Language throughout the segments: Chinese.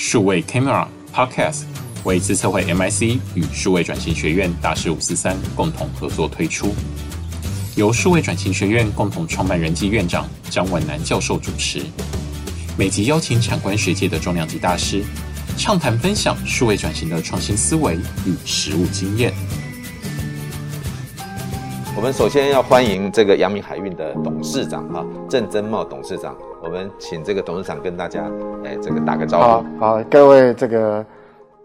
数位 Camera Podcast 为资策会 MIC 与数位转型学院大师五四三共同合作推出，由数位转型学院共同创办人暨院长张文南教授主持，每集邀请产官学界的重量级大师，畅谈分享数位转型的创新思维与实务经验。我们首先要欢迎这个阳明海运的董事长哈郑增茂董事长，我们请这个董事长跟大家哎这个打个招呼。好，好，各位这个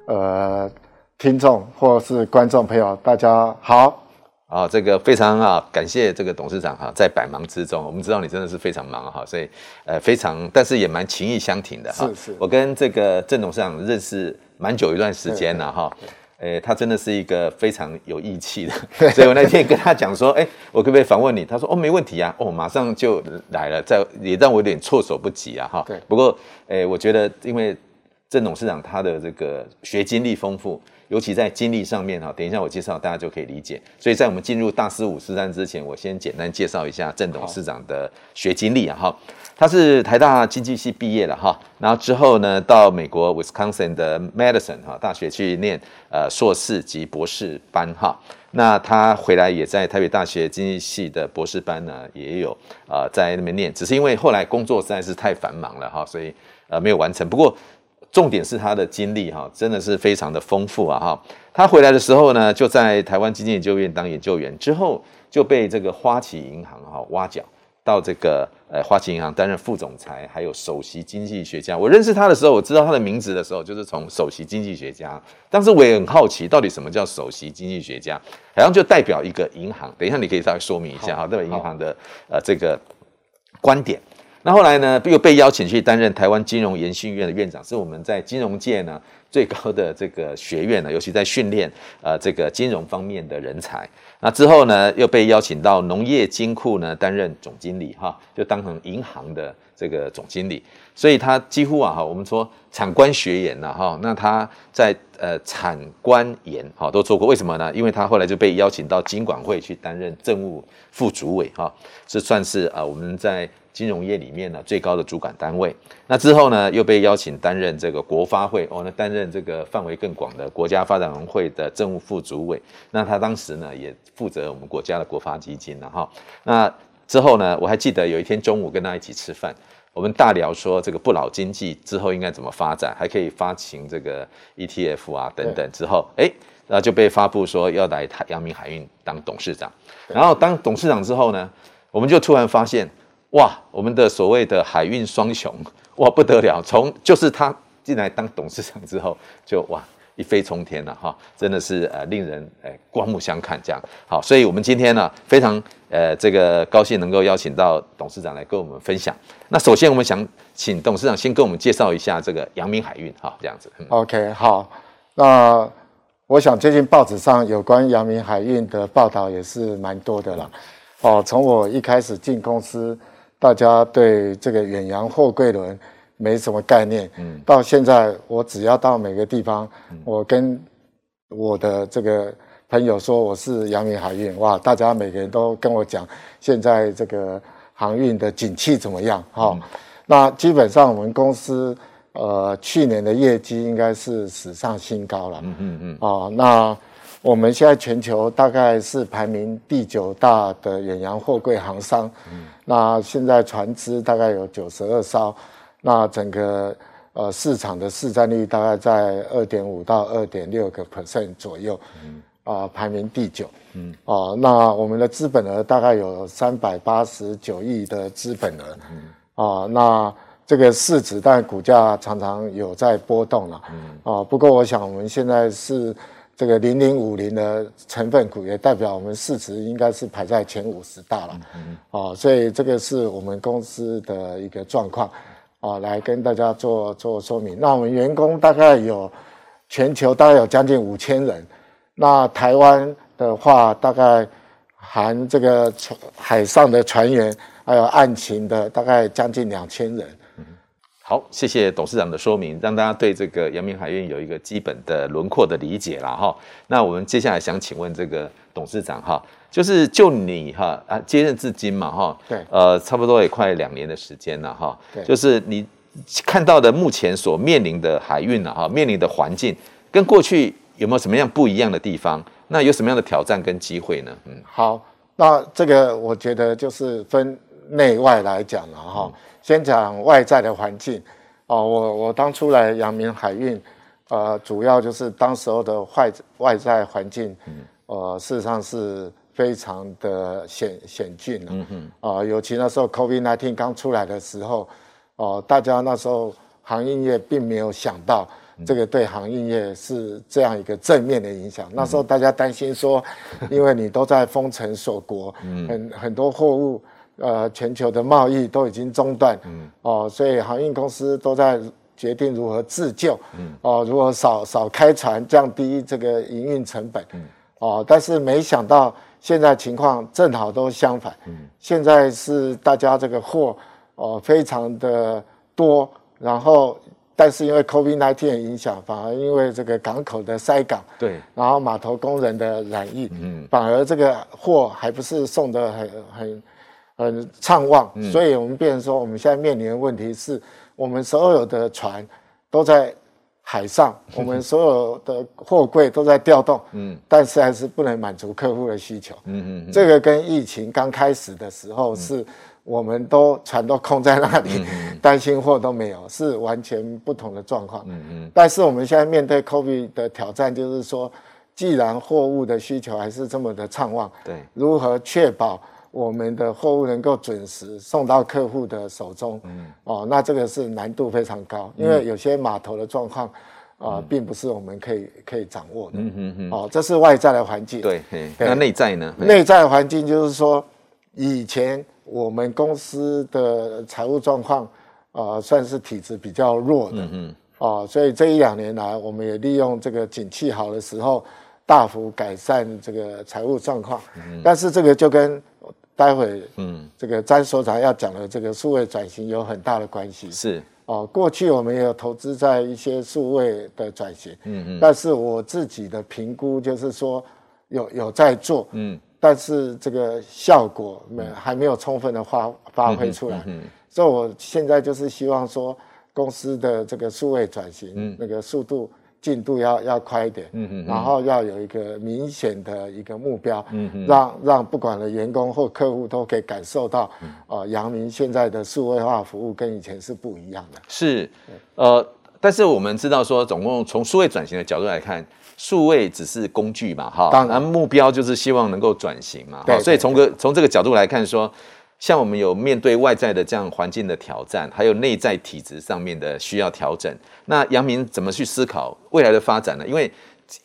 呃听众或是观众朋友，大家好。啊，这个非常啊感谢这个董事长哈，在百忙之中，我们知道你真的是非常忙哈，所以呃非常，但是也蛮情意相挺的哈。是是。我跟这个郑董事长认识蛮久一段时间了哈。诶，他真的是一个非常有义气的，所以我那天跟他讲说，诶，我可不可以访问你？他说，哦，没问题啊，哦，马上就来了，在也让我有点措手不及啊，哈。对。不过，诶，我觉得因为郑董事长他的这个学经历丰富。尤其在经历上面哈，等一下我介绍，大家就可以理解。所以在我们进入大师五四三之前，我先简单介绍一下郑董事长的学经历啊哈。他是台大经济系毕业了哈，然后之后呢，到美国 Wisconsin 的 Madison 哈大学去念呃硕士及博士班哈。那他回来也在台北大学经济系的博士班呢，也有呃在那边念，只是因为后来工作实在是太繁忙了哈，所以呃没有完成。不过重点是他的经历哈，真的是非常的丰富啊哈。他回来的时候呢，就在台湾经济研究院当研究员，之后就被这个花旗银行哈挖角到这个呃花旗银行担任副总裁，还有首席经济学家。我认识他的时候，我知道他的名字的时候，就是从首席经济学家。当时我也很好奇，到底什么叫首席经济学家？好像就代表一个银行。等一下你可以稍微说明一下哈，代表银行的呃这个观点。那后来呢，又被邀请去担任台湾金融研训院的院长，是我们在金融界呢最高的这个学院呢，尤其在训练呃这个金融方面的人才。那之后呢，又被邀请到农业金库呢担任总经理哈，就当成银行的这个总经理。所以他几乎啊哈，我们说产官学研呐哈，那他在呃产官研哈都做过。为什么呢？因为他后来就被邀请到金管会去担任政务副主委哈，这算是啊我们在。金融业里面呢，最高的主管单位，那之后呢，又被邀请担任这个国发会哦，那担任这个范围更广的国家发展会的政务副主委。那他当时呢，也负责我们国家的国发基金了哈。那之后呢，我还记得有一天中午跟他一起吃饭，我们大聊说这个不老经济之后应该怎么发展，还可以发行这个 ETF 啊等等。之后，哎，然后就被发布说要来台阳明海运当董事长。然后当董事长之后呢，我们就突然发现。哇，我们的所谓的海运双雄，哇不得了！从就是他进来当董事长之后，就哇一飞冲天了哈，真的是呃令人呃刮目相看这样。好，所以我们今天呢非常呃这个高兴能够邀请到董事长来跟我们分享。那首先我们想请董事长先跟我们介绍一下这个阳明海运哈，这样子。OK，好，那我想最近报纸上有关阳明海运的报道也是蛮多的啦。哦，从我一开始进公司。大家对这个远洋货柜轮没什么概念，嗯，到现在我只要到每个地方，我跟我的这个朋友说我是阳明海运，哇，大家每个人都跟我讲现在这个航运的景气怎么样？哈，那基本上我们公司呃去年的业绩应该是史上新高了，嗯嗯嗯，啊，那。我们现在全球大概是排名第九大的远洋货柜航商，嗯，那现在船只大概有九十二艘，那整个呃市场的市占率大概在二点五到二点六个 percent 左右，嗯，啊排名第九，嗯，啊那我们的资本额大概有三百八十九亿的资本额，嗯，啊那这个市值但股价常常有在波动了，嗯，啊不过我想我们现在是。这个零零五零的成分股也代表我们市值应该是排在前五十大了，嗯，哦，所以这个是我们公司的一个状况，啊，来跟大家做做说明。那我们员工大概有全球大概有将近五千人，那台湾的话大概含这个船海上的船员还有案情的大概将近两千人。好，谢谢董事长的说明，让大家对这个阳明海运有一个基本的轮廓的理解了哈。那我们接下来想请问这个董事长哈，就是就你哈啊接任至今嘛哈，对，呃，差不多也快两年的时间了哈，对，就是你看到的目前所面临的海运啊，哈，面临的环境跟过去有没有什么样不一样的地方？那有什么样的挑战跟机会呢？嗯，好，那这个我觉得就是分内外来讲了哈。嗯、先讲外在的环境哦，我我当初来阳明海运，呃，主要就是当时候的外外在环境，嗯，呃，事实上是非常的险险峻的，嗯哼，啊、呃，尤其那时候 COVID-19 刚出来的时候。哦，大家那时候航运业并没有想到这个对航运业是这样一个正面的影响。那时候大家担心说，因为你都在封城锁国，很很多货物，呃，全球的贸易都已经中断，哦，所以航运公司都在决定如何自救，哦，如何少少开船，降低这个营运成本，哦，但是没想到现在情况正好都相反，现在是大家这个货。哦，非常的多，然后但是因为 COVID-19 的影响，反而因为这个港口的塞港，对，然后码头工人的染疫，嗯，反而这个货还不是送得很很很畅旺，嗯，所以我们变成说，我们现在面临的问题是，我们所有的船都在海上，我们所有的货柜都在调动，嗯，但是还是不能满足客户的需求，嗯嗯，这个跟疫情刚开始的时候是。我们都船都空在那里，担心货都没有，是完全不同的状况。嗯嗯。但是我们现在面对 COVID 的挑战，就是说，既然货物的需求还是这么的畅旺，对，如何确保我们的货物能够准时送到客户的手中？嗯。哦，那这个是难度非常高，因为有些码头的状况啊，并不是我们可以可以掌握的。嗯嗯嗯。哦，这是外在的环境。对。那内在呢？内在环境就是说，以前。我们公司的财务状况，啊、呃，算是体质比较弱的，嗯嗯，啊，所以这一两年来，我们也利用这个景气好的时候，大幅改善这个财务状况。嗯，但是这个就跟待会，嗯，这个詹所长要讲的这个数位转型有很大的关系。是，哦，过去我们也有投资在一些数位的转型，嗯嗯，但是我自己的评估就是说，有有在做，嗯。但是这个效果没还没有充分的发发挥出来，所以我现在就是希望说公司的这个数位转型，那个速度进度要要快一点，然后要有一个明显的一个目标，让让不管的员工或客户都可以感受到，呃，阳明现在的数位化服务跟以前是不一样的。是，呃，但是我们知道说，总共从数位转型的角度来看。数位只是工具嘛，哈，当然目标就是希望能够转型嘛，哈，所以从个从这个角度来看说，像我们有面对外在的这样环境的挑战，还有内在体质上面的需要调整，那阳明怎么去思考未来的发展呢？因为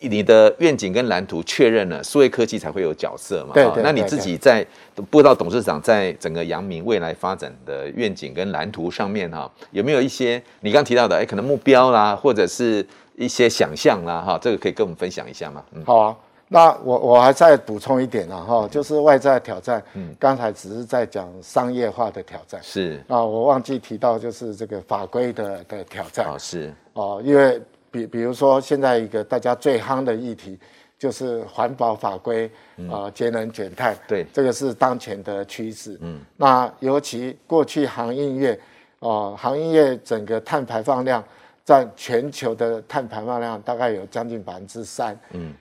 你的愿景跟蓝图确认了，数位科技才会有角色嘛，对，那你自己在不知道董事长在整个阳明未来发展的愿景跟蓝图上面哈，有没有一些你刚提到的，哎，可能目标啦，或者是。一些想象啦，哈，这个可以跟我们分享一下吗？嗯，好啊，那我我还再补充一点啊，哈，就是外在挑战，嗯，刚才只是在讲商业化的挑战，是。啊，我忘记提到就是这个法规的的挑战，哦，是。哦，因为比比如说现在一个大家最夯的议题就是环保法规啊，节能减碳，对，这个是当前的趋势，嗯，那尤其过去航运业，哦，航运业整个碳排放量。占全球的碳排放量大概有将近百分之三。嗯，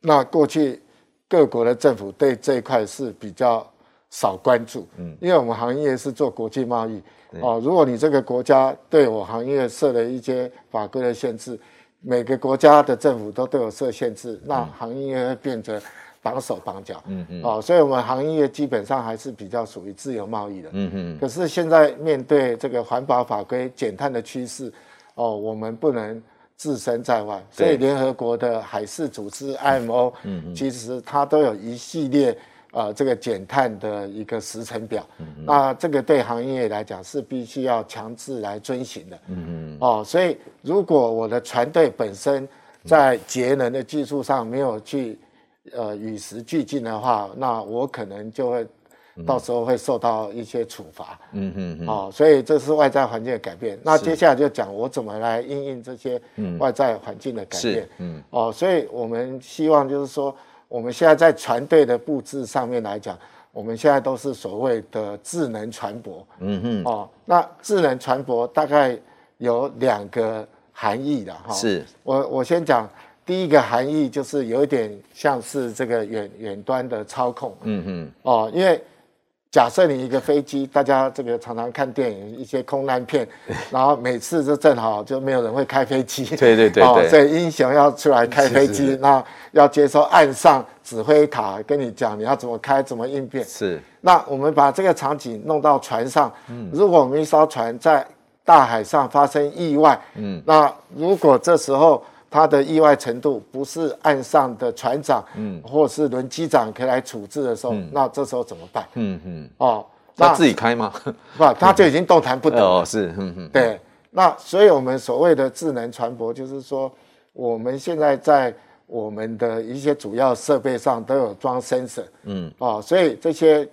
那过去各国的政府对这一块是比较少关注。嗯，因为我们行业是做国际贸易。哦，如果你这个国家对我行业设了一些法规的限制，每个国家的政府都对我设限制，那行业会变得绑手绑脚。嗯嗯。哦，所以我们行业基本上还是比较属于自由贸易的。嗯嗯。可是现在面对这个环保法规减碳的趋势。哦，我们不能置身在外，所以联合国的海事组织 IMO，嗯，其实它都有一系列呃这个减碳的一个时程表，嗯，那这个对行业来讲是必须要强制来遵循的，嗯嗯，哦，所以如果我的船队本身在节能的技术上没有去呃与时俱进的话，那我可能就会。到时候会受到一些处罚，嗯嗯嗯，哦，所以这是外在环境的改变。那接下来就讲我怎么来应应这些外在环境的改变，嗯，哦，所以我们希望就是说，我们现在在船队的布置上面来讲，我们现在都是所谓的智能船舶，嗯哼，哦，那智能船舶大概有两个含义的哈。是，我我先讲第一个含义，就是有一点像是这个远远端的操控。嗯哼。哦，因为。假设你一个飞机，大家这个常常看电影一些空难片，然后每次就正好就没有人会开飞机，对对对，哦，所以英雄要出来开飞机，那要接受岸上指挥塔跟你讲你要怎么开，怎么应变。是，那我们把这个场景弄到船上，嗯，如果我们一艘船在大海上发生意外，嗯，那如果这时候。它的意外程度不是岸上的船长，嗯，或是轮机长可以来处置的时候，嗯、那这时候怎么办？嗯嗯，哦，那自己开吗？不，他就已经动弹不得了。哦，是，嗯嗯，对。那所以我们所谓的智能船舶，就是说我们现在在我们的一些主要设备上都有装 sensor，嗯，哦，所以这些。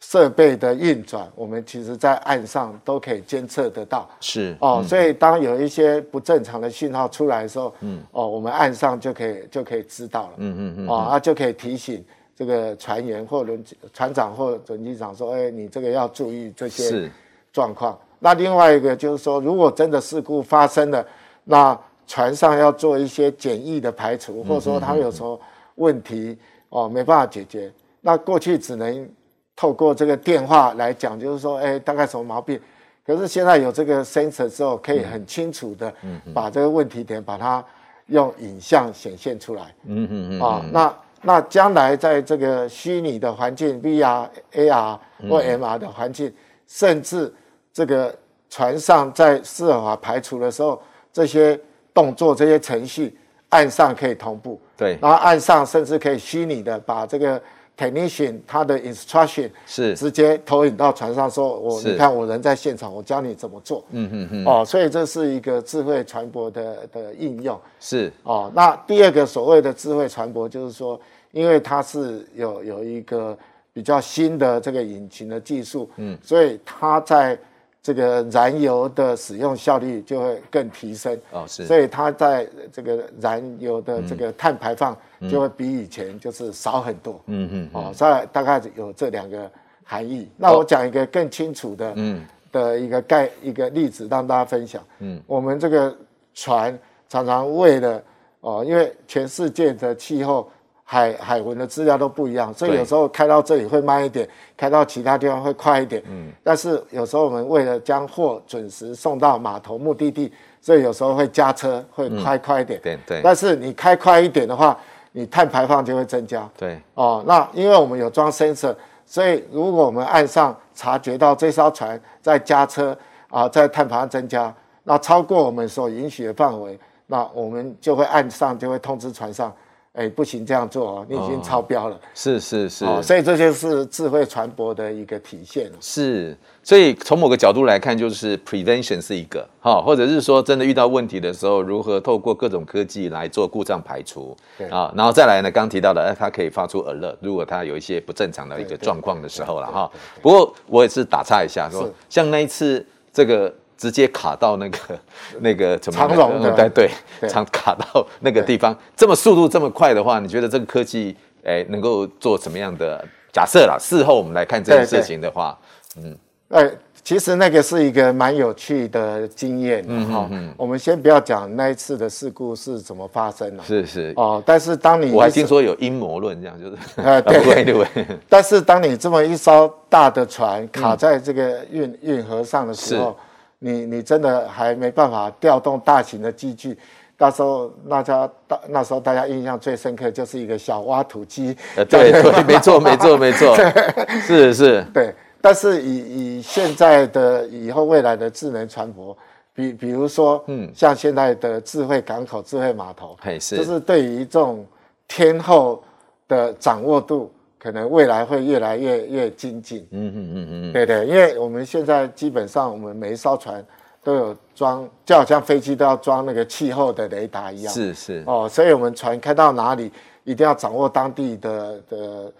设备的运转，我们其实在岸上都可以监测得到。是哦，所以当有一些不正常的信号出来的时候，嗯，哦，我们岸上就可以就可以知道了。嗯嗯嗯，哦，啊，就可以提醒这个船员或轮船长或轮机长说，哎，你这个要注意这些状况。那另外一个就是说，如果真的事故发生了，那船上要做一些简易的排除，或者说他有时候问题哦没办法解决，那过去只能。透过这个电话来讲，就是说，哎，大概什么毛病？可是现在有这个 sensor 之后，可以很清楚的把这个问题点把它用影像显现出来。嗯嗯嗯。啊，那那将来在这个虚拟的环境 VR、AR 或 MR 的环境，甚至这个船上在斯尔法排除的时候，这些动作、这些程序，岸上可以同步。对。然后岸上甚至可以虚拟的把这个。Technician 他的 instruction 是直接投影到船上，说我你看我人在现场，我教你怎么做。嗯嗯嗯。哦，所以这是一个智慧船舶的的应用。是哦，那第二个所谓的智慧船舶，就是说，因为它是有有一个比较新的这个引擎的技术，嗯，所以它在。这个燃油的使用效率就会更提升。哦，是，所以它在这个燃油的这个碳排放就会比以前就是少很多，嗯嗯，哦，所以大概有这两个含义。那我讲一个更清楚的，嗯，的一个概一个例子让大家分享，嗯，我们这个船常常为了哦，因为全世界的气候。海海文的资料都不一样，所以有时候开到这里会慢一点，开到其他地方会快一点。嗯，但是有时候我们为了将货准时送到码头目的地，所以有时候会加车，会开快一点。对对。但是你开快一点的话，你碳排放就会增加。对。哦，那因为我们有装 sensor，所以如果我们岸上察觉到这艘船在加车啊，在碳排放增加，那超过我们所允许的范围，那我们就会岸上就会通知船上。哎，不行，这样做哦，你已经超标了。哦、是是是、哦，所以这就是智慧船舶的一个体现。是，所以从某个角度来看，就是 prevention 是一个哈，或者是说真的遇到问题的时候，如何透过各种科技来做故障排除啊然后再来呢，刚提到的，它可以发出 alert，如果它有一些不正常的一个状况的时候了哈。不过我也是打岔一下说，像那一次这个。直接卡到那个那个怎么长荣的。对对，长卡到那个地方，这么速度这么快的话，你觉得这个科技哎能够做什么样的假设啦？事后我们来看这件事情的话，嗯，哎，其实那个是一个蛮有趣的经验，嗯哈，我们先不要讲那一次的事故是怎么发生的，是是。哦，但是当你我还听说有阴谋论，这样就是，呃对。对，但是当你这么一艘大的船卡在这个运运河上的时候。你你真的还没办法调动大型的机具，到时候大家大那时候大家印象最深刻就是一个小挖土机，呃对 对，没错没错没错，是是，对。但是以以现在的以后未来的智能船舶，比比如说，嗯，像现在的智慧港口、智慧码头，是，就是对于这种天候的掌握度。可能未来会越来越越精进，嗯嗯嗯嗯，对对，因为我们现在基本上我们每一艘船都有装，就好像飞机都要装那个气候的雷达一样，是是。哦，所以我们船开到哪里，一定要掌握当地的的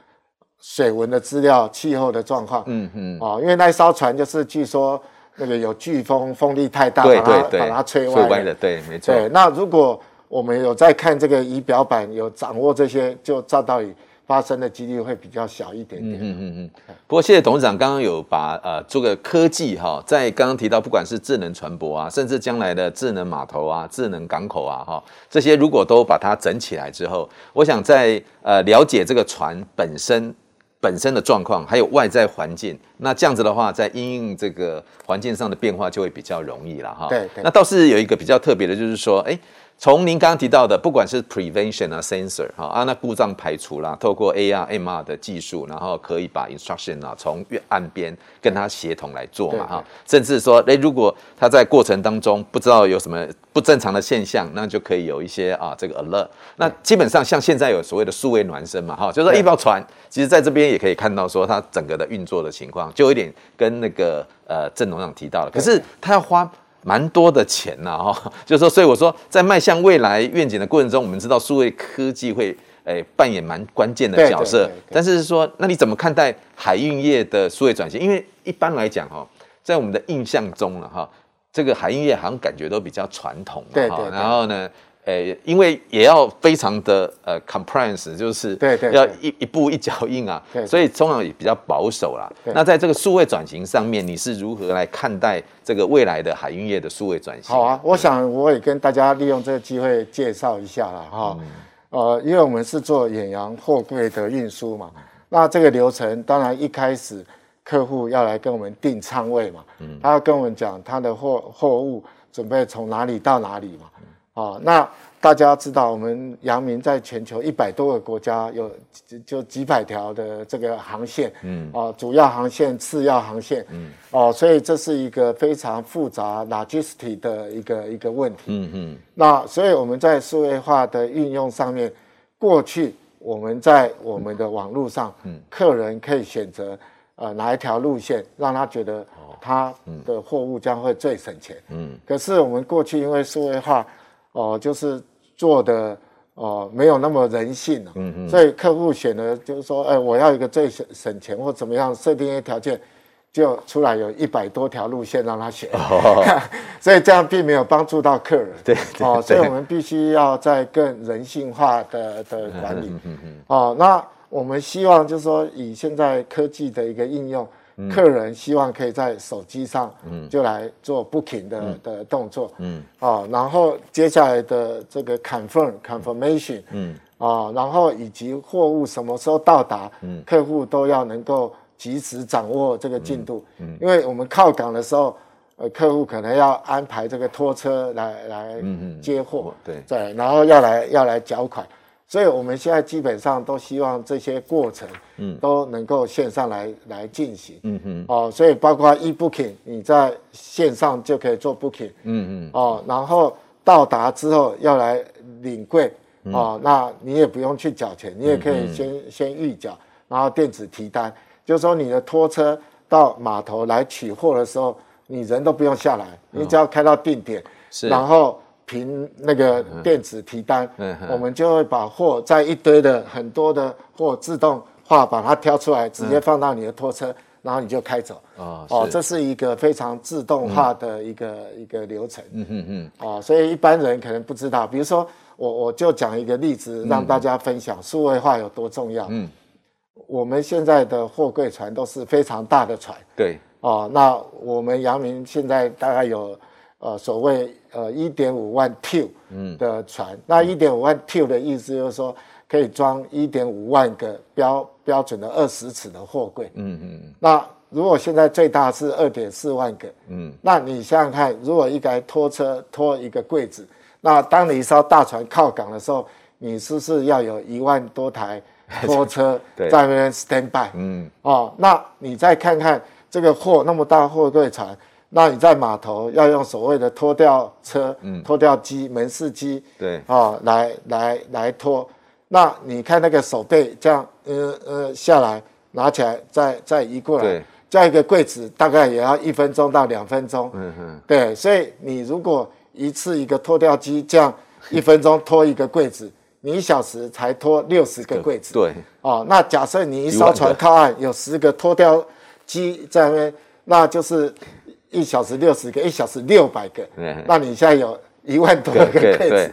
水文的资料、气候的状况，嗯嗯，哦，因为那一艘船就是据说那个有飓风，风力太大，对对对，把它吹歪了，对，没错。对，那如果我们有在看这个仪表板，有掌握这些，就照道理。发生的几率会比较小一点点。嗯嗯嗯。不过谢谢董事长刚刚有把呃这个科技哈，在刚刚提到不管是智能船舶啊，甚至将来的智能码头啊、智能港口啊哈，这些如果都把它整起来之后，我想在呃了解这个船本身本身的状况，还有外在环境，那这样子的话，在因应这个环境上的变化就会比较容易了哈。对对。那倒是有一个比较特别的，就是说，哎。从您刚刚提到的，不管是 prevention 啊，sensor 哈啊，那故障排除啦，透过 AR、MR 的技术，然后可以把 instruction 啊从岸边跟它协同来做嘛哈，甚至说，诶，如果它在过程当中不知道有什么不正常的现象，那就可以有一些啊这个 alert。那基本上像现在有所谓的数位孪生嘛哈，就是说一艘船，其实在这边也可以看到说它整个的运作的情况，就有点跟那个呃郑董事长提到了，可是它要花。蛮多的钱呐，哈，就是说，所以我说，在迈向未来愿景的过程中，我们知道数位科技会诶扮演蛮关键的角色。但是说，那你怎么看待海运业的数位转型？因为一般来讲，哈，在我们的印象中了，哈，这个海运业好像感觉都比较传统，对对。然后呢？诶，因为也要非常的呃 compliance，就是对对，要一一步一脚印啊，对，所以通常也比较保守啦。那在这个数位转型上面，你是如何来看待这个未来的海运业的数位转型？好啊，我想我也跟大家利用这个机会介绍一下了哈。呃，因为我们是做远洋货柜的运输嘛，那这个流程当然一开始客户要来跟我们订仓位嘛，嗯，他要跟我们讲他的货货物准备从哪里到哪里嘛。啊，那大家知道，我们阳明在全球一百多个国家有就几百条的这个航线，嗯，啊，主要航线、次要航线，嗯，哦，所以这是一个非常复杂 logistic 的一个一个问题，嗯嗯。那所以我们在数位化的运用上面，过去我们在我们的网络上，嗯，客人可以选择呃哪一条路线，让他觉得他的货物将会最省钱，嗯。可是我们过去因为数位化哦，就是做的哦，没有那么人性了，嗯嗯，所以客户选的就是说，哎，我要一个最省省钱或怎么样，设定一些条件，就出来有一百多条路线让他选，哦、所以这样并没有帮助到客人，对，对哦，所以我们必须要在更人性化的的管理，嗯嗯嗯，哦，那我们希望就是说，以现在科技的一个应用。客人希望可以在手机上，就来做 booking 的的动作，嗯，啊，然后接下来的这个 confirm confirmation，嗯，啊，然后以及货物什么时候到达，嗯，客户都要能够及时掌握这个进度，嗯，因为我们靠港的时候，呃，客户可能要安排这个拖车来来接货，对，对，然后要来要来缴款。所以我们现在基本上都希望这些过程，嗯，都能够线上来来进行，嗯嗯，哦，所以包括 e-booking，你在线上就可以做 booking，嗯嗯，哦，然后到达之后要来领柜，哦，那你也不用去缴钱，你也可以先先预缴，然后电子提单，就是说你的拖车到码头来取货的时候，你人都不用下来，你只要开到定点，是，然后。凭那个电子提单，我们就会把货在一堆的很多的货自动化把它挑出来，直接放到你的拖车，嗯、然后你就开走。哦，哦，这是一个非常自动化的一个、嗯、一个流程。嗯嗯嗯。哦，所以一般人可能不知道，比如说我我就讲一个例子让大家分享数位化有多重要。嗯。我们现在的货柜船都是非常大的船。对。哦，那我们阳明现在大概有。呃，所谓呃一点五万 TEU 的船，嗯、那一点五万 TEU 的意思就是说，可以装一点五万个标标准的二十尺的货柜。嗯嗯。那如果现在最大是二点四万个，嗯，那你想想看，如果一台拖车拖一个柜子，那当你一艘大船靠港的时候，你是不是要有一万多台 拖车在那边 stand by？嗯。哦，那你再看看这个货那么大货柜船。那你在码头要用所谓的拖吊车、嗯、拖吊机、门市机，对啊、哦，来来来拖。那你看那个手背这样，呃呃下来，拿起来再再移过来，对这样一个柜子大概也要一分钟到两分钟。嗯哼，对，所以你如果一次一个拖吊机这样 一分钟拖一个柜子，你一小时才拖六十个柜子。对，哦，那假设你一艘船靠岸有十个拖吊机在那边，那就是。一小时六十个，一小时六百个，那你现在有一万多个配置，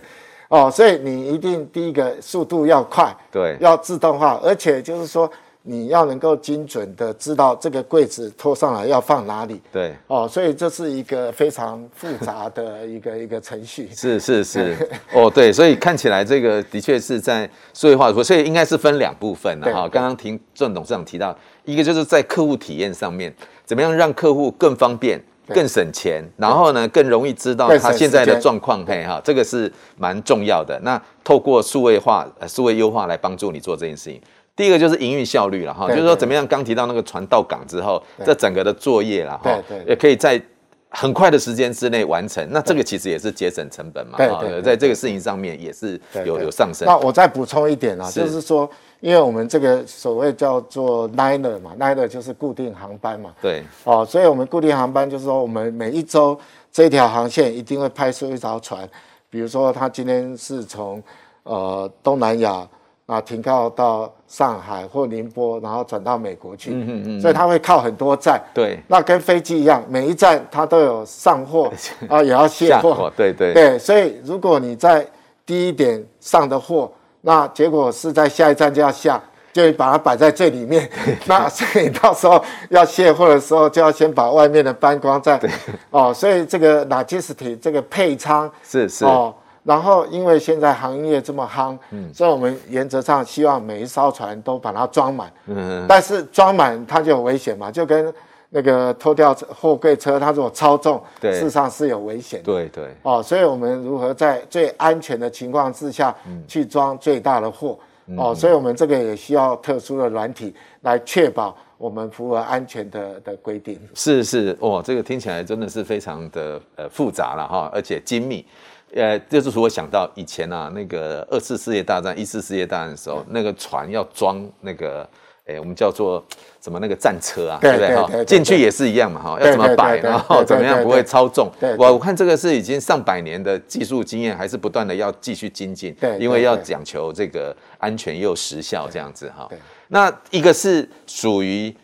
哦，所以你一定第一个速度要快，对，要自动化，而且就是说。你要能够精准的知道这个柜子拖上来要放哪里，对，哦，所以这是一个非常复杂的一个一个程序。是是是，哦对，所以看起来这个的确是在数位化，所以应该是分两部分的哈。刚刚听郑董事长提到，一个就是在客户体验上面，怎么样让客户更方便、更省钱，然后呢更容易知道他现在的状况，嘿哈，这个是蛮重要的。那透过数位化、数位优化来帮助你做这件事情。第一个就是营运效率了哈，就是说怎么样，刚提到那个船到港之后，这整个的作业了哈，也可以在很快的时间之内完成。那这个其实也是节省成本嘛，哈，在这个事情上面也是有有上升。那我再补充一点啊，就是说，因为我们这个所谓叫做 liner 嘛，liner 就是固定航班嘛，对，哦，所以我们固定航班就是说，我们每一周这条航线一定会派出一条船，比如说他今天是从呃东南亚。啊，停靠到上海或宁波，然后转到美国去，嗯嗯嗯，所以它会靠很多站。对，那跟飞机一样，每一站它都有上货 啊，也要卸货。对对对，所以如果你在第一点上的货，那结果是在下一站就要下，就把它摆在最里面。那所以到时候要卸货的时候，就要先把外面的搬光在。对哦，所以这个 logistics 这个配仓是是哦。然后，因为现在航运业这么夯，嗯，所以我们原则上希望每一艘船都把它装满，嗯，但是装满它就有危险嘛，就跟那个拖吊货柜车，它如果超重，对，事实上是有危险的，对对，哦，所以我们如何在最安全的情况之下去装最大的货，嗯，哦，所以我们这个也需要特殊的软体来确保我们符合安全的的规定。是是，哦，这个听起来真的是非常的呃复杂了哈，而且精密。呃，就是我想到以前啊，那个二次世界大战、一次世界大战的时候，那个船要装那个，哎，我们叫做什么那个战车啊，对不对？哈，进去也是一样嘛，哈，要怎么摆，然后怎么样不会超重。我我看这个是已经上百年的技术经验，还是不断的要继续精进，对，因为要讲求这个安全又时效这样子哈。那一个是属于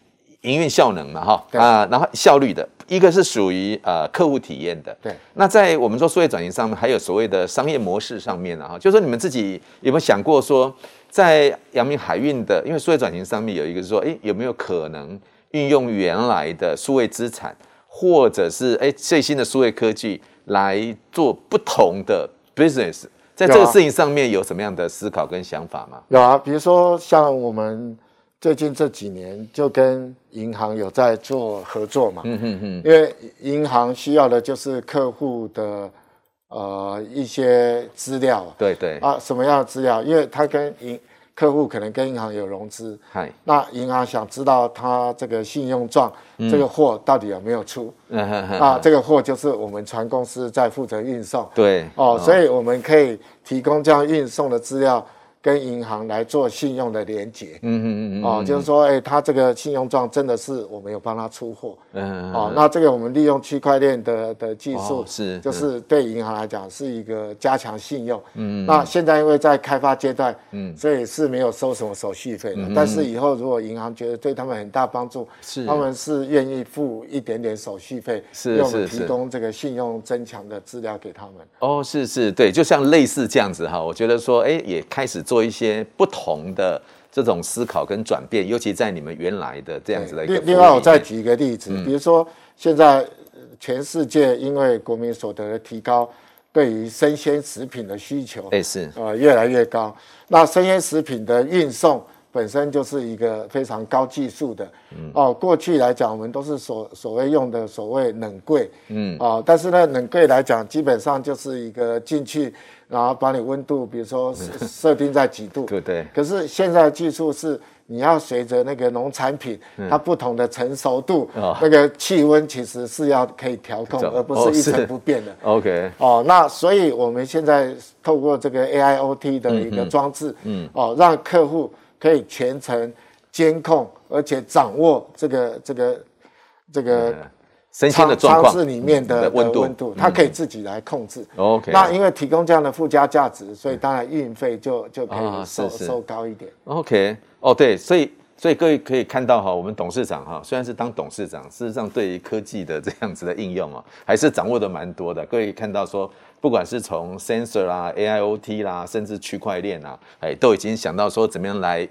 营运效能嘛，哈啊，然后效率的。一个是属于呃客户体验的，对。那在我们说数位转型上面，还有所谓的商业模式上面呢，哈，就是说你们自己有没有想过说，在阳明海运的，因为数位转型上面有一个是说，哎，有没有可能运用原来的数位资产，或者是哎最新的数位科技来做不同的 business，在这个事情上面有什么样的思考跟想法吗？有啊，比如说像我们。最近这几年就跟银行有在做合作嘛，嗯嗯嗯，因为银行需要的就是客户的呃一些资料，对对。啊，什么样的资料？因为他跟银客户可能跟银行有融资，嗨，那银行想知道他这个信用状，这个货到底有没有出，嗯哼哼，啊，这个货就是我们船公司在负责运送，对，哦，所以我们可以提供这样运送的资料。跟银行来做信用的连接，嗯嗯嗯嗯，哦，就是说，哎，他这个信用状真的是我们有帮他出货，嗯哦，那这个我们利用区块链的的技术，是，就是对银行来讲是一个加强信用，嗯，那现在因为在开发阶段，嗯，所以是没有收什么手续费的，但是以后如果银行觉得对他们很大帮助，是，他们是愿意付一点点手续费，是，用我们提供这个信用增强的资料给他们。哦，是是，对，就像类似这样子哈，我觉得说，哎，也开始。做一些不同的这种思考跟转变，尤其在你们原来的这样子的一个。另外，我再举一个例子，嗯、比如说现在全世界因为国民所得的提高，对于生鲜食品的需求，哎是呃越来越高。那生鲜食品的运送本身就是一个非常高技术的，嗯哦，过去来讲我们都是所所谓用的所谓冷柜，嗯哦，但是呢冷柜来讲基本上就是一个进去。然后把你温度，比如说设定在几度，对对。可是现在的技术是，你要随着那个农产品它不同的成熟度，那个气温其实是要可以调控，而不是一成不变的。OK。哦，那所以我们现在透过这个 AIoT 的一个装置，嗯，哦，让客户可以全程监控，而且掌握这个这个这个。生鲜的状况，超市里面的温度，温度，它可以自己来控制。OK，那因为提供这样的附加价值，所以当然运费就就可以收收高一点。OK，哦对，所以所以各位可以看到哈，我们董事长哈，虽然是当董事长，事实上对于科技的这样子的应用啊，还是掌握的蛮多的。各位看到说，不管是从 sensor 啦、AIoT 啦，甚至区块链啊，哎，都已经想到说怎么样来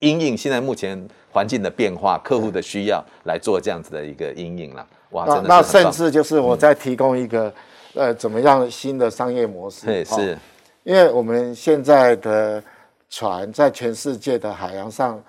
因应现在目前环境的变化、客户的需要来做这样子的一个因应了。哇，真的是那甚至就是我再提供一个、嗯、呃，怎么样新的商业模式？对，是、哦，因为我们现在的船在全世界的海洋上。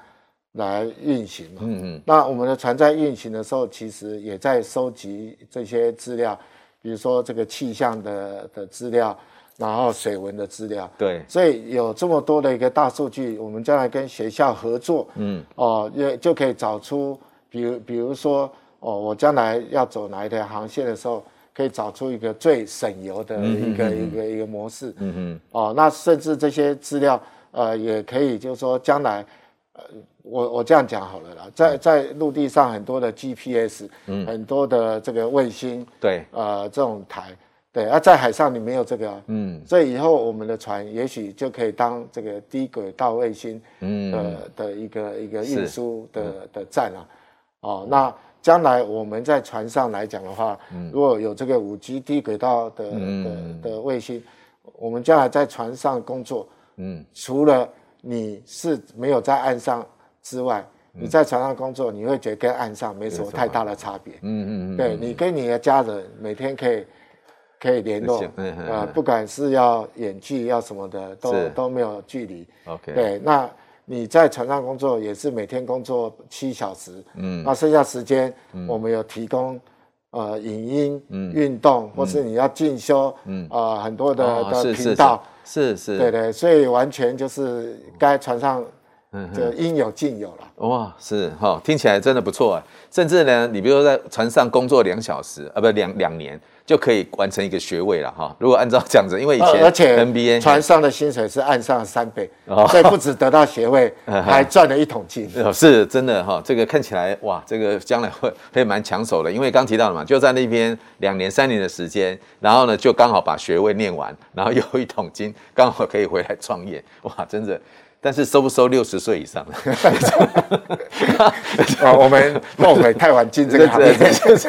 来运行嘛，嗯嗯，那我们的船在运行的时候，其实也在收集这些资料，比如说这个气象的的资料，然后水文的资料，对，所以有这么多的一个大数据，我们将来跟学校合作，嗯，哦，也就可以找出，比如比如说，哦，我将来要走哪一条航线的时候，可以找出一个最省油的一个、一个一个模式，嗯嗯，哦，那甚至这些资料，呃，也可以就是说将来，呃。我我这样讲好了啦，在在陆地上很多的 GPS，嗯，很多的这个卫星，对，呃，这种台，对，而、啊、在海上你没有这个，嗯，所以以后我们的船也许就可以当这个低轨道卫星，嗯，的的一个一个运输的的站啊，哦，那将来我们在船上来讲的话，如果有这个五 G 低轨道的的的卫星，我们将来在船上工作，嗯，除了你是没有在岸上。之外，你在船上工作，你会觉得跟岸上没什么太大的差别。嗯嗯嗯。对，你跟你的家人每天可以可以联络，呃，不管是要远距要什么的，都都没有距离。OK。对，那你在船上工作也是每天工作七小时，嗯，那剩下时间我们有提供呃影音、运动，或是你要进修，嗯啊很多的的频道，是是。对对，所以完全就是该船上。嗯，这应有尽有了。哇，是哈、哦，听起来真的不错啊。甚至呢，你比如说在船上工作两小时啊，不两两年就可以完成一个学位了哈、哦。如果按照这样子，因为以前而且船上的薪水是岸上的三倍，哦、所以不止得到学位，哦、还赚了一桶金。哦、是真的哈、哦，这个看起来哇，这个将来会会蛮抢手的。因为刚提到了嘛，就在那边两年三年的时间，然后呢就刚好把学位念完，然后有一桶金，刚好可以回来创业。哇，真的。但是收不收六十岁以上的？啊，我们后悔太晚进这个行业。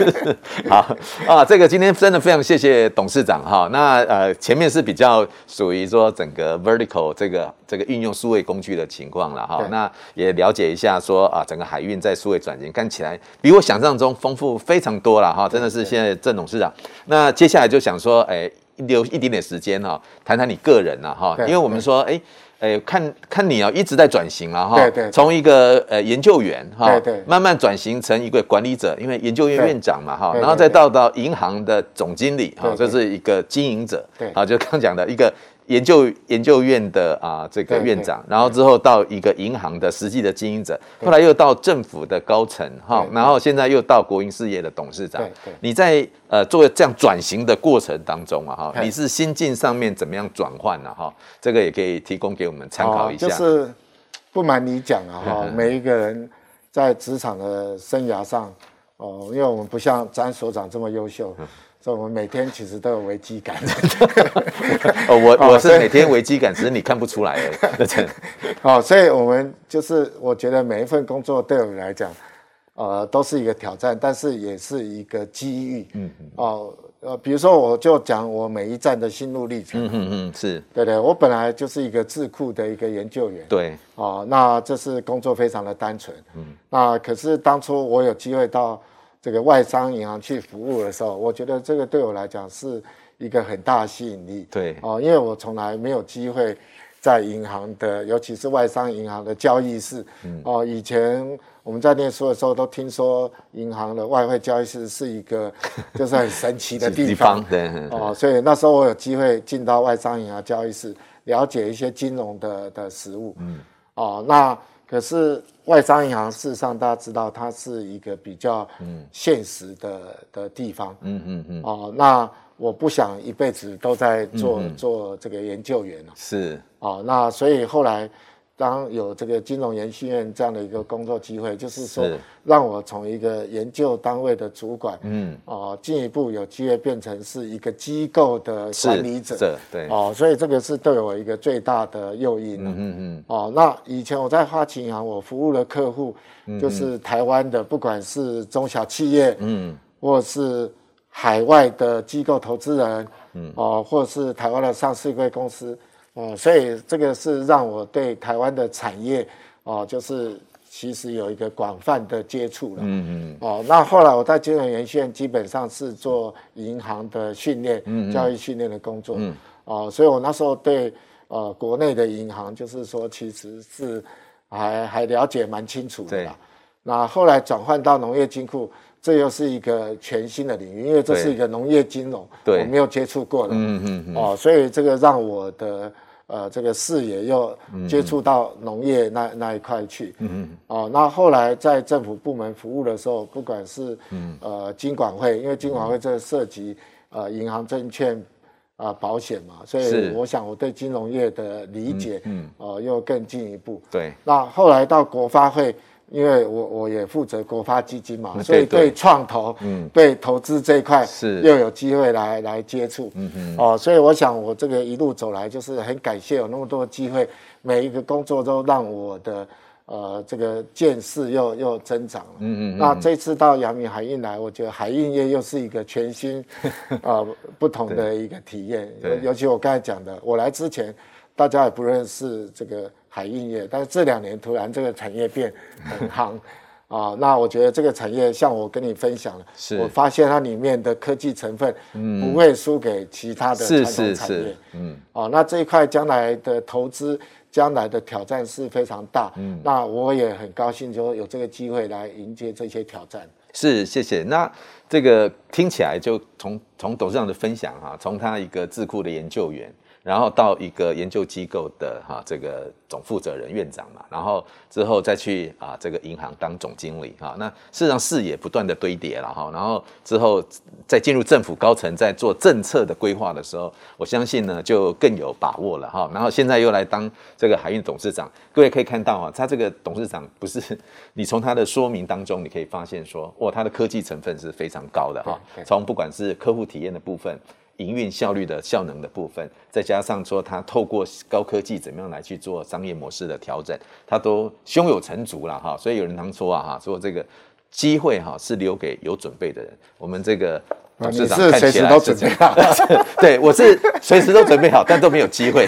好啊，这个今天真的非常谢谢董事长哈。那呃，前面是比较属于说整个 vertical 这个这个运用数位工具的情况了哈。那也了解一下说啊，整个海运在数位转型看起来比我想象中丰富非常多了哈。真的是现在郑董事长。那接下来就想说，哎，留一点点时间哈，谈谈你个人了哈，因为我们说哎。哎，看看你啊，一直在转型了哈。对对。从一个呃研究员哈，对对，慢慢转型成一个管理者，因为研究院院长嘛哈，然后再到到银行的总经理哈，这是一个经营者。对。啊，就刚讲的一个。研究研究院的啊，这个院长，然后之后到一个银行的实际的经营者，后来又到政府的高层哈，然后现在又到国营事业的董事长。你在呃做这样转型的过程当中啊哈，你是心境上面怎么样转换呢哈？这个也可以提供给我们参考一下。就是不瞒你讲啊哈，每一个人在职场的生涯上哦，因为我们不像詹所长这么优秀。所以我们每天其实都有危机感。哦，我我是每天危机感，只是你看不出来而已。哦，所以我们就是我觉得每一份工作对我们来讲，呃，都是一个挑战，但是也是一个机遇。嗯哦，呃，比如说我就讲我每一站的心路历程。嗯嗯嗯，是对对，我本来就是一个智库的一个研究员。对。哦，那这是工作非常的单纯。嗯。那可是当初我有机会到。这个外商银行去服务的时候，我觉得这个对我来讲是一个很大的吸引力。对哦，因为我从来没有机会在银行的，尤其是外商银行的交易室。嗯、哦，以前我们在念书的时候都听说银行的外汇交易室是一个 就是很神奇的地方。对哦，所以那时候我有机会进到外商银行交易室，了解一些金融的的实务。嗯哦，那。可是外商银行事实上大家知道，它是一个比较现实的的地方。嗯嗯嗯。哦，那我不想一辈子都在做做这个研究员了。是。哦，那所以后来当有这个金融研训院这样的一个工作机会，就是说让我从一个研究单位的主管，嗯，哦，进一步有机会变成是一个机构的管理者，对，哦，所以这个是对我一个最大的诱因，嗯嗯，哦，那以前我在花旗银行，我服务的客户就是台湾的，不管是中小企业，嗯，或是海外的机构投资人，嗯，哦，或是台湾的上市柜公司。哦，所以这个是让我对台湾的产业哦，就是其实有一个广泛的接触了。嗯嗯。哦，那后来我在金融研训院基本上是做银行的训练、嗯嗯教育训练的工作。嗯。哦，所以我那时候对呃国内的银行，就是说其实是还还了解蛮清楚的。对。那后来转换到农业金库，这又是一个全新的领域，因为这是一个农业金融，对我没有接触过的。嗯嗯嗯。哦，所以这个让我的。呃，这个视野又接触到农业那那一块去，嗯嗯，哦，那后来在政府部门服务的时候，不管是呃金管会，因为金管会这涉及呃银行、证券啊、呃、保险嘛，所以我想我对金融业的理解，嗯，呃，又更进一步。对，那后来到国发会。因为我我也负责国发基金嘛，所以对创投，嗯，对投资这一块是。又有机会来来接触，嗯嗯，哦，所以我想我这个一路走来就是很感谢有那么多机会，每一个工作都让我的呃这个见识又又增长了，嗯嗯，那这次到阳明海运来，我觉得海运业又是一个全新 呃不同的一个体验，尤其我刚才讲的，我来之前大家也不认识这个。海运业，但是这两年突然这个产业变很夯 啊，那我觉得这个产业像我跟你分享了，是我发现它里面的科技成分不会输给其他的传统产业，嗯，哦，那这一块将来的投资，将来的挑战是非常大，嗯，那我也很高兴，就有这个机会来迎接这些挑战。是，谢谢。那这个听起来就从从董事长的分享哈，从他一个智库的研究员。然后到一个研究机构的哈这个总负责人院长嘛，然后之后再去啊这个银行当总经理哈，那事实上视野不断的堆叠了哈，然后之后再进入政府高层，在做政策的规划的时候，我相信呢就更有把握了哈。然后现在又来当这个海运董事长，各位可以看到啊，他这个董事长不是 你从他的说明当中你可以发现说，哇，他的科技成分是非常高的哈，从不管是客户体验的部分。营运效率的效能的部分，再加上说它透过高科技怎么样来去做商业模式的调整，它都胸有成竹了哈。所以有人常说啊哈，说这个机会哈是留给有准备的人。我们这个董事长看起来是这样，对，我是随时都准备好，但都没有机会。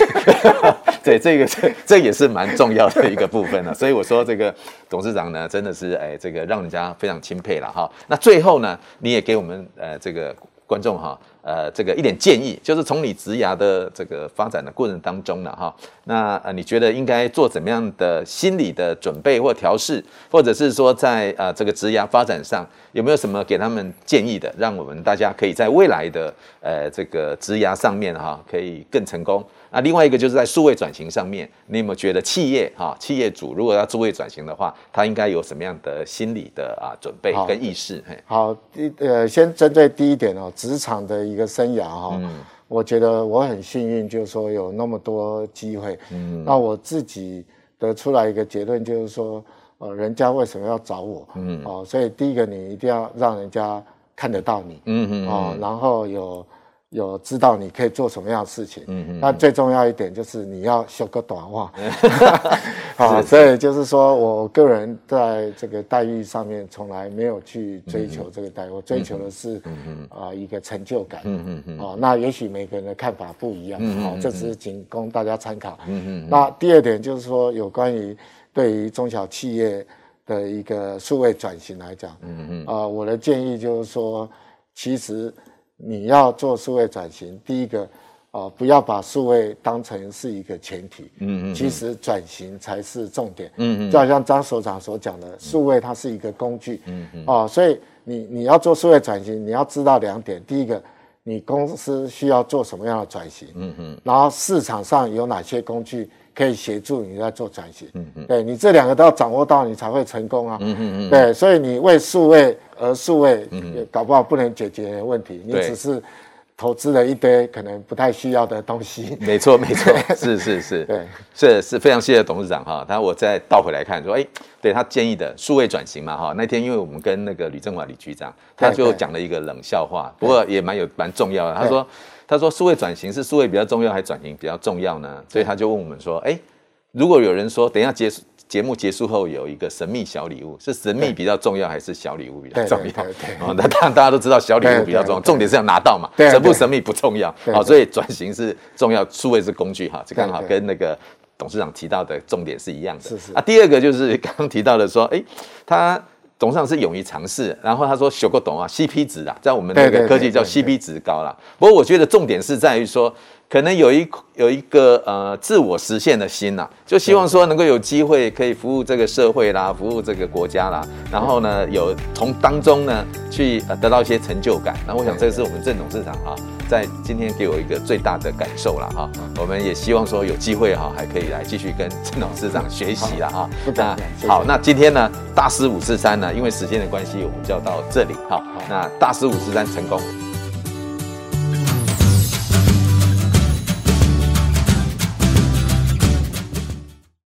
对，这个这这也是蛮重要的一个部分了。所以我说这个董事长呢，真的是哎，这个让人家非常钦佩了哈。那最后呢，你也给我们呃这个观众哈。呃，这个一点建议，就是从你职涯的这个发展的过程当中呢，哈，那呃，你觉得应该做怎么样的心理的准备或调试，或者是说在呃这个职涯发展上有没有什么给他们建议的，让我们大家可以在未来的呃这个职涯上面哈，可以更成功。那另外一个就是在数位转型上面，你有没有觉得企业哈企业主如果要数位转型的话，他应该有什么样的心理的啊准备跟意识？好，第呃，先针对第一点哦，职场的一个生涯哈，嗯，我觉得我很幸运，就是说有那么多机会。嗯，那我自己得出来一个结论，就是说，呃，人家为什么要找我？嗯，哦，所以第一个你一定要让人家看得到你。嗯嗯，哦，然后有。有知道你可以做什么样的事情，嗯嗯，那最重要一点就是你要修个短话，好，所以就是说我个人在这个待遇上面从来没有去追求这个待遇，我追求的是啊一个成就感，嗯嗯嗯，哦，那也许每个人的看法不一样，好，这只是仅供大家参考，嗯嗯，那第二点就是说有关于对于中小企业的一个数位转型来讲，嗯嗯，啊，我的建议就是说，其实。你要做数位转型，第一个，啊、呃，不要把数位当成是一个前提，嗯嗯，其实转型才是重点，嗯嗯，就好像张所长所讲的，数位它是一个工具，嗯嗯，哦、呃，所以你你要做数位转型，你要知道两点，第一个，你公司需要做什么样的转型，嗯嗯，然后市场上有哪些工具。可以协助你在做转型，嗯嗯，对你这两个都要掌握到，你才会成功啊，嗯嗯嗯，对，所以你为数位而数位，嗯，搞不好不能解决问题，你只是投资了一堆可能不太需要的东西。没错，没错，是是是，对，是是非常谢谢董事长哈。他我再倒回来看说，哎，对他建议的数位转型嘛哈。那天因为我们跟那个吕正华吕局长，他就讲了一个冷笑话，不过也蛮有蛮重要的。他说他说数位转型是数位比较重要还是转型比较重要呢？所以他就问我们说，哎，如果有人说等一下结束。节目结束后有一个神秘小礼物，是神秘比较重要还是小礼物比较重要？哦，那当然大家都知道小礼物比较重要，重点是要拿到嘛，神不神秘不重要。好，所以转型是重要，数位是工具哈，这刚好跟那个董事长提到的重点是一样的。是是啊，第二个就是刚刚提到的说，哎，他董事长是勇于尝试，然后他说学过懂啊，CP 值啊，在我们那个科技叫 CP 值高啦。不过我觉得重点是在于说。可能有一有一个呃自我实现的心呐、啊，就希望说能够有机会可以服务这个社会啦，服务这个国家啦，然后呢有从当中呢去呃得到一些成就感。那我想这个是我们郑董事长哈，在今天给我一个最大的感受了哈。我们也希望说有机会哈还可以来继续跟郑董事长学习了哈。那好，那今天呢大师五四三呢，因为时间的关系，我们就要到这里哈。那大师五四三成功。